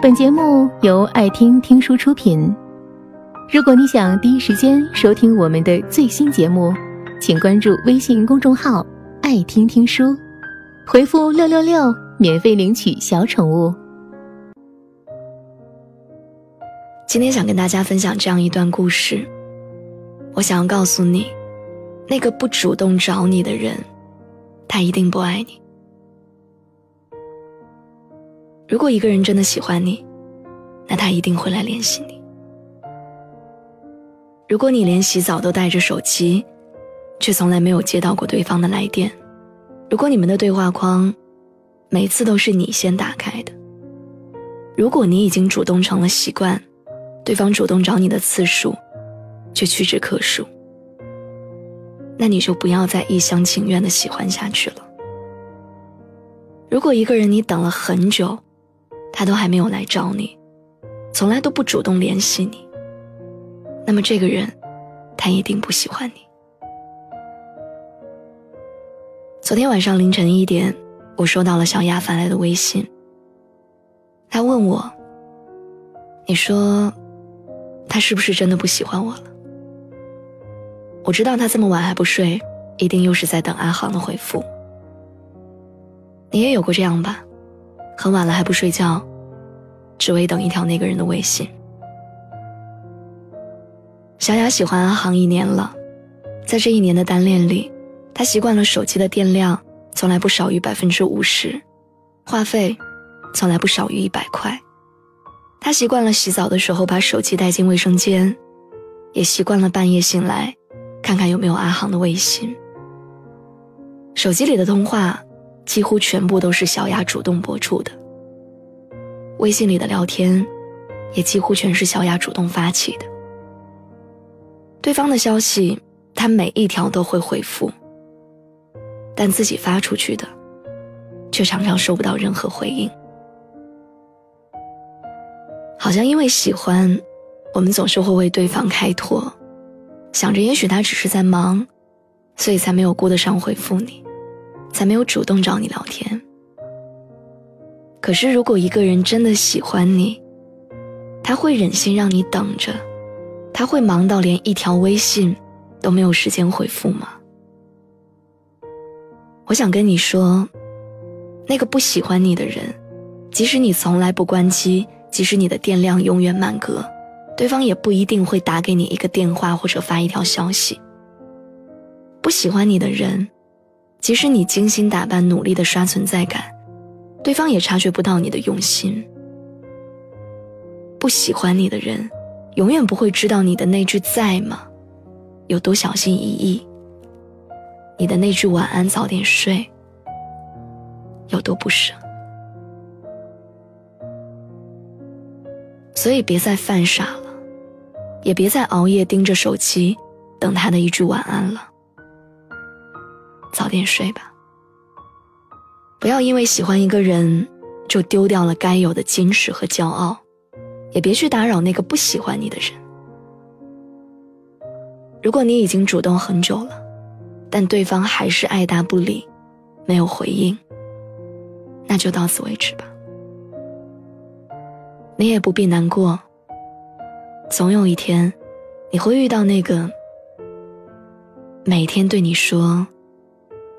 本节目由爱听听书出品。如果你想第一时间收听我们的最新节目，请关注微信公众号“爱听听书”，回复“六六六”免费领取小宠物。今天想跟大家分享这样一段故事。我想要告诉你，那个不主动找你的人，他一定不爱你。如果一个人真的喜欢你，那他一定会来联系你。如果你连洗澡都带着手机，却从来没有接到过对方的来电；如果你们的对话框每次都是你先打开的；如果你已经主动成了习惯，对方主动找你的次数却屈指可数，那你就不要再一厢情愿的喜欢下去了。如果一个人你等了很久，他都还没有来找你，从来都不主动联系你。那么这个人，他一定不喜欢你。昨天晚上凌晨一点，我收到了小雅发来的微信。他问我：“你说，他是不是真的不喜欢我了？”我知道他这么晚还不睡，一定又是在等阿航的回复。你也有过这样吧？很晚了还不睡觉，只为等一条那个人的微信。小雅喜欢阿航一年了，在这一年的单恋里，她习惯了手机的电量从来不少于百分之五十，话费从来不少于一百块。她习惯了洗澡的时候把手机带进卫生间，也习惯了半夜醒来看看有没有阿航的微信。手机里的通话。几乎全部都是小雅主动拨出的。微信里的聊天，也几乎全是小雅主动发起的。对方的消息，他每一条都会回复，但自己发出去的，却常常收不到任何回应。好像因为喜欢，我们总是会为对方开脱，想着也许他只是在忙，所以才没有顾得上回复你。才没有主动找你聊天。可是，如果一个人真的喜欢你，他会忍心让你等着，他会忙到连一条微信都没有时间回复吗？我想跟你说，那个不喜欢你的人，即使你从来不关机，即使你的电量永远满格，对方也不一定会打给你一个电话或者发一条消息。不喜欢你的人。即使你精心打扮、努力的刷存在感，对方也察觉不到你的用心。不喜欢你的人，永远不会知道你的那句“在吗”有多小心翼翼，你的那句“晚安，早点睡”有多不舍。所以，别再犯傻了，也别再熬夜盯着手机等他的一句晚安了。早点睡吧，不要因为喜欢一个人就丢掉了该有的矜持和骄傲，也别去打扰那个不喜欢你的人。如果你已经主动很久了，但对方还是爱答不理，没有回应，那就到此为止吧。你也不必难过，总有一天，你会遇到那个每天对你说。